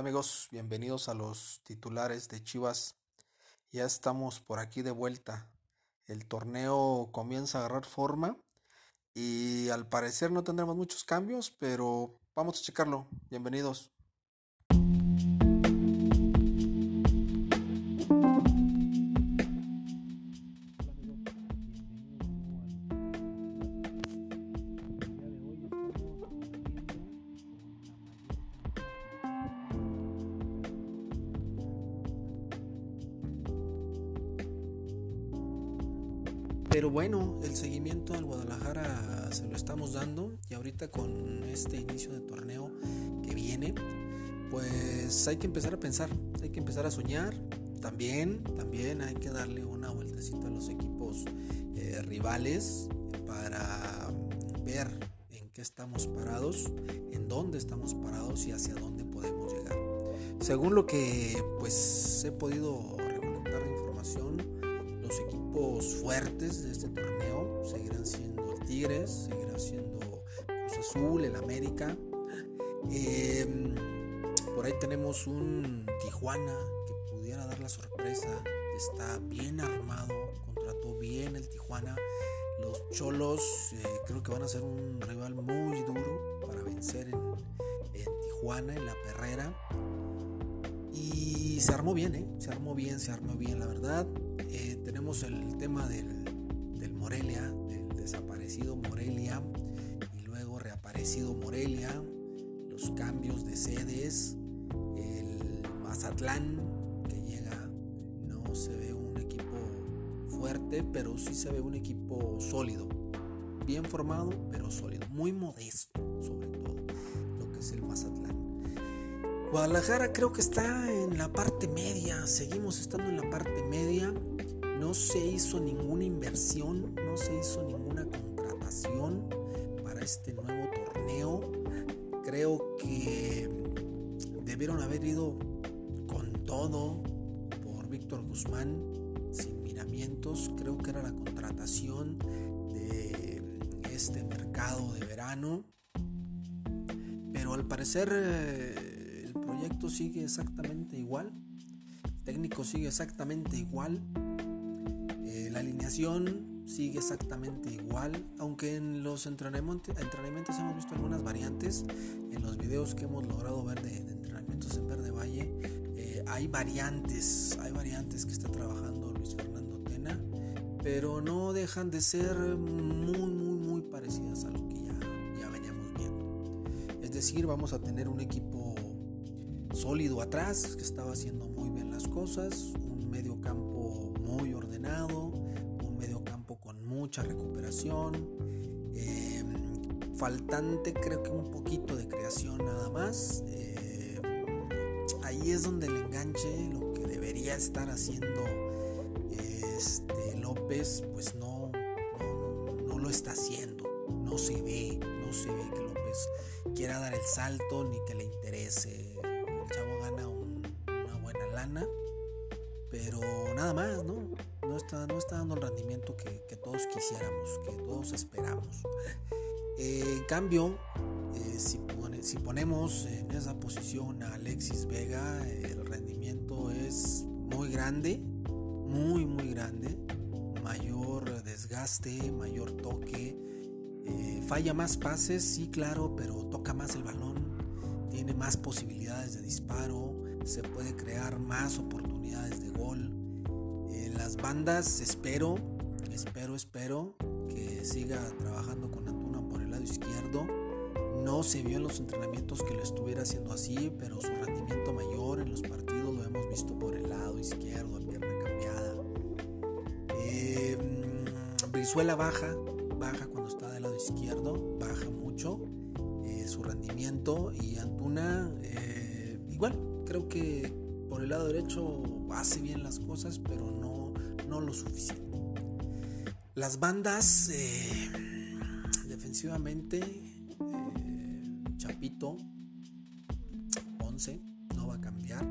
Amigos, bienvenidos a los titulares de Chivas. Ya estamos por aquí de vuelta. El torneo comienza a agarrar forma y al parecer no tendremos muchos cambios, pero vamos a checarlo. Bienvenidos. Pero bueno, el seguimiento al Guadalajara se lo estamos dando y ahorita con este inicio de torneo que viene, pues hay que empezar a pensar, hay que empezar a soñar. También, también hay que darle una vueltecita a los equipos eh, rivales para ver en qué estamos parados, en dónde estamos parados y hacia dónde podemos llegar. Según lo que pues he podido recolectar de información, fuertes de este torneo seguirán siendo el Tigres, seguirá siendo Cruz Azul, el América. Eh, por ahí tenemos un Tijuana que pudiera dar la sorpresa. Está bien armado, contrató bien el Tijuana. Los Cholos eh, creo que van a ser un rival muy duro para vencer en, en Tijuana, en la perrera. Se armó bien, ¿eh? Se armó bien, se armó bien, la verdad. Eh, tenemos el tema del, del, Morelia, del desaparecido Morelia y luego reaparecido Morelia, los cambios de sedes, el Mazatlán que llega, no se ve un equipo fuerte, pero sí se ve un equipo sólido, bien formado, pero sólido, muy modesto sobre todo, lo que es el Mazatlán. Guadalajara creo que está en la parte media, seguimos estando en la parte media, no se hizo ninguna inversión, no se hizo ninguna contratación para este nuevo torneo. Creo que debieron haber ido con todo por Víctor Guzmán, sin miramientos. Creo que era la contratación de este mercado de verano. Pero al parecer el proyecto sigue exactamente igual. El técnico sigue exactamente igual la alineación sigue exactamente igual, aunque en los entrenamientos, entrenamientos hemos visto algunas variantes. En los videos que hemos logrado ver de, de entrenamientos en Verde Valle, eh, hay variantes, hay variantes que está trabajando Luis Fernando Tena, pero no dejan de ser muy, muy, muy parecidas a lo que ya, ya veníamos viendo. Es decir, vamos a tener un equipo sólido atrás, que estaba haciendo muy bien las cosas, un medio campo muy ordenado, mucha recuperación. Eh, faltante creo que un poquito de creación nada más. Eh, ahí es donde el enganche, lo que debería estar haciendo este, López, pues no, no, lo está haciendo. No se ve, no se ve que López quiera dar el salto ni que le interese. Chavo gana un, una buena lana, pero nada más, ¿no? no está, no está dando el rendimiento que, que todos quisiéramos, que todos esperamos. Eh, en cambio, eh, si, pone, si, ponemos en esa posición a Alexis Vega, el rendimiento es muy grande, muy, muy grande, mayor desgaste, mayor toque, eh, falla más pases, sí, claro, pero toca más el balón, tiene más posibilidades de disparo, se puede crear más oportunidades de gol las bandas espero, espero, espero que siga trabajando con Antuna por el lado izquierdo. No se vio en los entrenamientos que lo estuviera haciendo así, pero su rendimiento mayor en los partidos lo hemos visto por el lado izquierdo, a pierna cambiada. Eh, Brizuela baja, baja cuando está del lado izquierdo, baja mucho eh, su rendimiento y Antuna eh, igual, creo que por el lado derecho hace bien las cosas, pero no no lo suficiente. Las bandas eh, defensivamente, eh, Chapito, 11, no va a cambiar.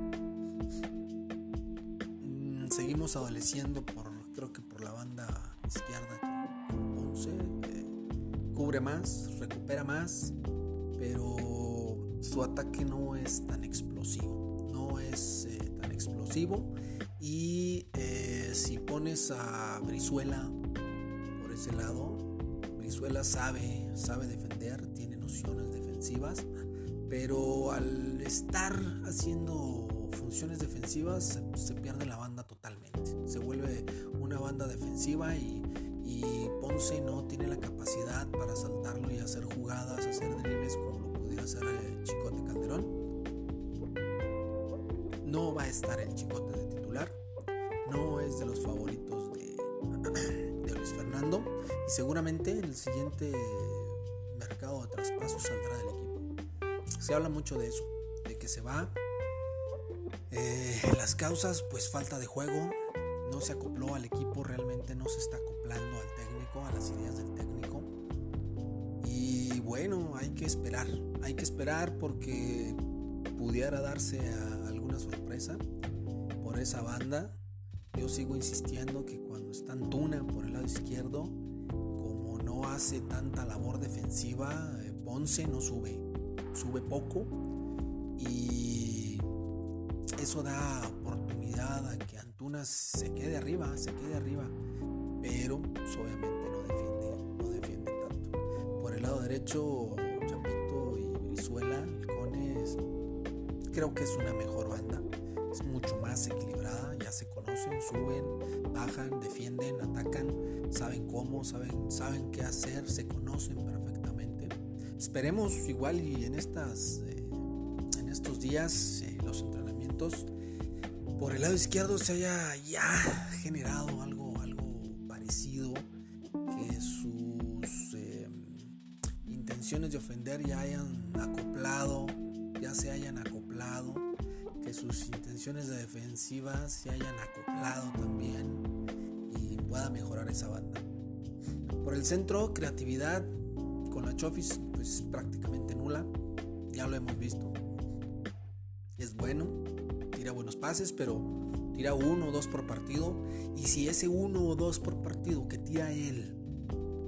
Mm, seguimos adoleciendo por, creo que por la banda izquierda con 11, cubre más, recupera más, pero su ataque no es tan explosivo, no es eh, tan explosivo y eh, si pones a Brizuela por ese lado, Brizuela sabe, sabe defender, tiene nociones defensivas, pero al estar haciendo funciones defensivas se, pierde la banda totalmente. Se vuelve una banda defensiva y, Ponce no tiene la capacidad para saltarlo y hacer jugadas, hacer dribles como lo pudiera hacer el Chicote Calderón. No va a estar el Chicote de titular. No es de los favoritos de, de Luis Fernando. Y seguramente en el siguiente mercado de traspasos saldrá del equipo. Se habla mucho de eso, de que se va eh, las causas, pues falta de juego, no se acopló al equipo, realmente no se está acoplando al técnico, a las ideas del técnico. Y bueno, hay que esperar, hay que esperar porque pudiera darse alguna sorpresa por esa banda. Yo sigo insistiendo que cuando está Antuna por el lado izquierdo, como no hace tanta labor defensiva, eh, Ponce no sube, sube poco y eso da oportunidad a que Antuna se quede arriba, se quede arriba, pero pues, obviamente no defiende, no defiende tanto. Por el lado derecho, Chapito y Brizuela, el Cones, creo que es una mejor banda, es mucho más equilibrada, ya se conocen, suben, bajan, defienden, atacan, saben cómo, saben, saben qué hacer, se conocen perfectamente. Esperemos igual y en estas eh, en estos días eh, los entrenadores por el lado izquierdo se haya ya generado algo, algo parecido, que sus em, intenciones de ofender ya hayan acoplado, ya se hayan acoplado, que sus intenciones de defensiva se hayan acoplado también y pueda mejorar esa banda. Por el centro, creatividad con la Chofis pues prácticamente nula, ya lo hemos visto. Es bueno, tira buenos pases, pero tira uno o dos por partido. Y si ese uno o dos por partido que tira él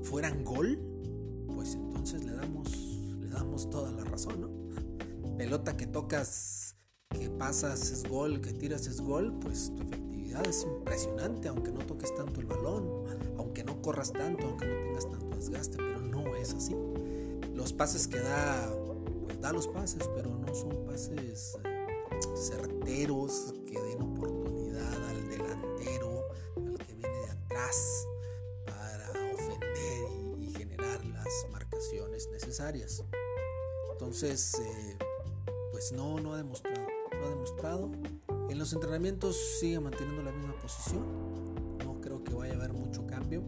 fueran gol, pues entonces le damos, le damos toda la razón, ¿no? Pelota que tocas, que pasas es gol, que tiras es gol, pues tu efectividad es impresionante, aunque no toques tanto el balón, aunque no corras tanto, aunque no tengas tanto desgaste, pero no es así. Los pases que da, pues da los pases, pero no son pases eh, certeros que den oportunidad al delantero, al que viene de atrás, para ofender y, generar las marcaciones necesarias. Entonces, eh, pues no, no ha demostrado, no ha demostrado. En los entrenamientos sigue manteniendo la misma posición. No creo que vaya a haber mucho cambio.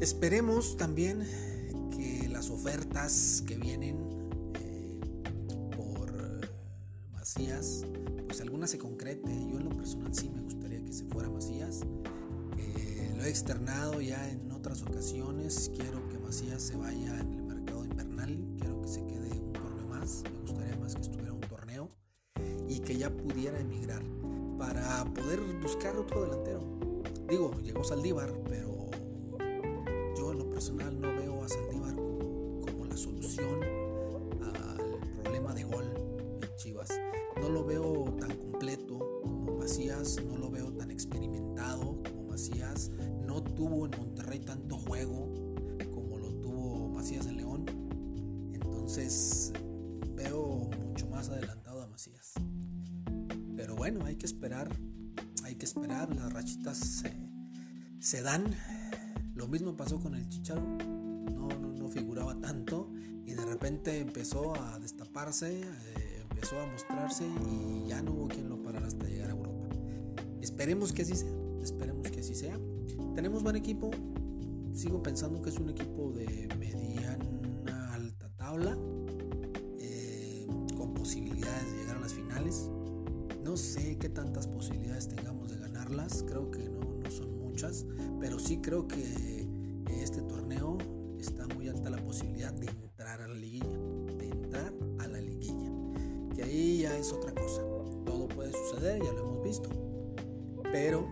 Esperemos también que las ofertas que vienen pues alguna se concrete. Yo en lo personal sí me gustaría que se fuera Macías. Eh, lo he externado ya en otras ocasiones. Quiero que Macías se vaya en el mercado invernal. Quiero que se quede un torneo más. Me gustaría más que estuviera un torneo y que ya pudiera emigrar para poder buscar otro delantero. Digo, llegó Saldívar, pero bueno, hay que esperar, hay que esperar, las rachitas se, dan. Lo mismo pasó con el Chicharo, no, no, figuraba tanto y de repente empezó a destaparse. Eh, empezó a mostrarse y ya no hubo quien lo parara hasta llegar a Europa. Esperemos que así sea, esperemos que así sea. Tenemos buen equipo, sigo pensando que es un equipo de mediana alta tabla, Sé qué tantas posibilidades tengamos de ganarlas, creo que no, no son muchas, pero sí creo que este torneo está muy alta la posibilidad de entrar a la liguilla ahí ya es otra cosa. Todo puede suceder, ya lo hemos visto. Pero,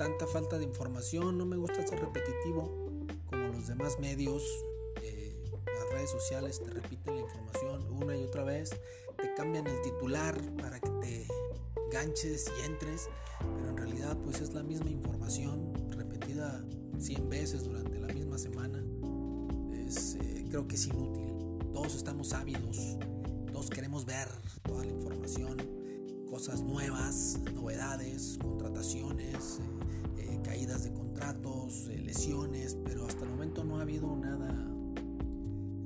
tanta falta de información. No me gusta ser repetitivo como los demás medios. Eh, las redes sociales te repiten la información una y otra vez, te cambian el titular para que te ganches y entres, pero en realidad pues es la misma información repetida 100 veces durante la misma semana. Es, eh, creo que es inútil. Todos estamos ávidos, todos queremos ver toda la información, cosas nuevas, novedades, contrataciones, eh, eh, caídas de contratos, lesiones, pero hasta el momento no ha habido nada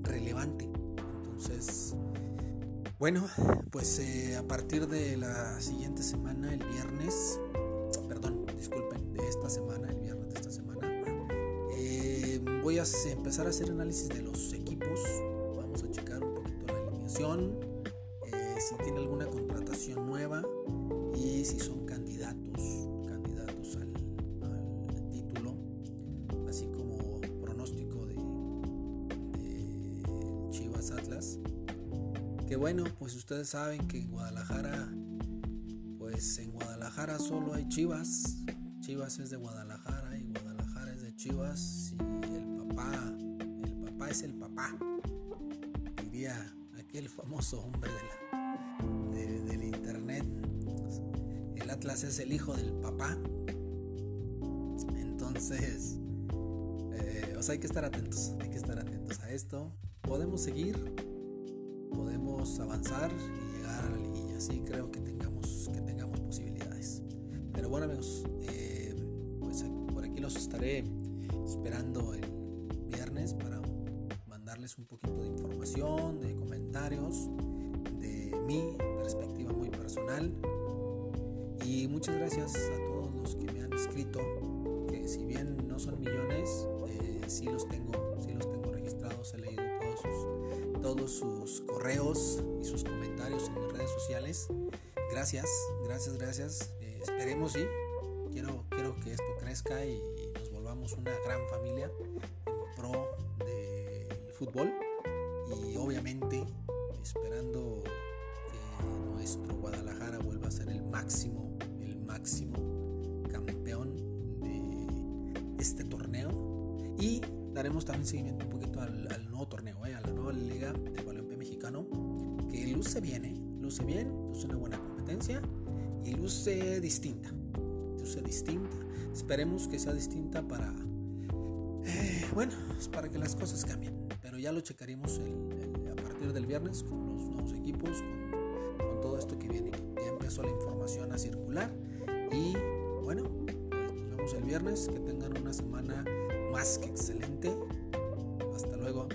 relevante. Entonces, bueno, pues a partir de la siguiente semana, el viernes, perdón, disculpen, de esta semana, el viernes de esta semana, voy a empezar a hacer análisis de los equipos. Vamos a checar un poquito la alineación, eh, si tiene alguna contratación nueva y si son candidatos, candidatos al, título, así como pronóstico de, de Chivas Atlas. Que bueno, pues ustedes saben que en Guadalajara, pues en Guadalajara solo hay Chivas. Chivas es de Guadalajara y Guadalajara es de Chivas el papá es el papá, diría aquel famoso hombre de Atlas es el hijo del papá. Entonces, eh, hay que estar atentos, hay que estar atentos a esto. Podemos seguir, podemos avanzar y llegar a la liguilla. Sí, creo que tengamos, que tengamos posibilidades. Pero bueno amigos, eh, pues por aquí los estaré esperando el para mandarles un poquito de información, de comentarios, de mi perspectiva muy personal. Muchas gracias a todos los que me han escrito, que si bien no son millones, eh, sí los tengo, sí los tengo registrados, he leído todos sus, todos sus correos y sus comentarios en mis redes sociales. Gracias, gracias, gracias. Eh, esperemos y quiero, quiero que esto crezca y nos volvamos una gran familia del fútbol y obviamente esperando que nuestro Guadalajara vuelva a ser el máximo, máximo campeón de este torneo y daremos también seguimiento un poquito al, nuevo torneo, eh, a la nueva liga de balompié mexicano que luce bien, eh, luce bien, luce una buena competencia y luce distinta, luce distinta. Esperemos que sea distinta para eh, bueno, es para que las cosas cambien, pero ya lo checaremos a partir del viernes con los nuevos equipos, con, esto que viene. Ya empezó la información a circular y bueno, pues nos vemos el viernes. Que tengan una semana más que excelente. Hasta luego.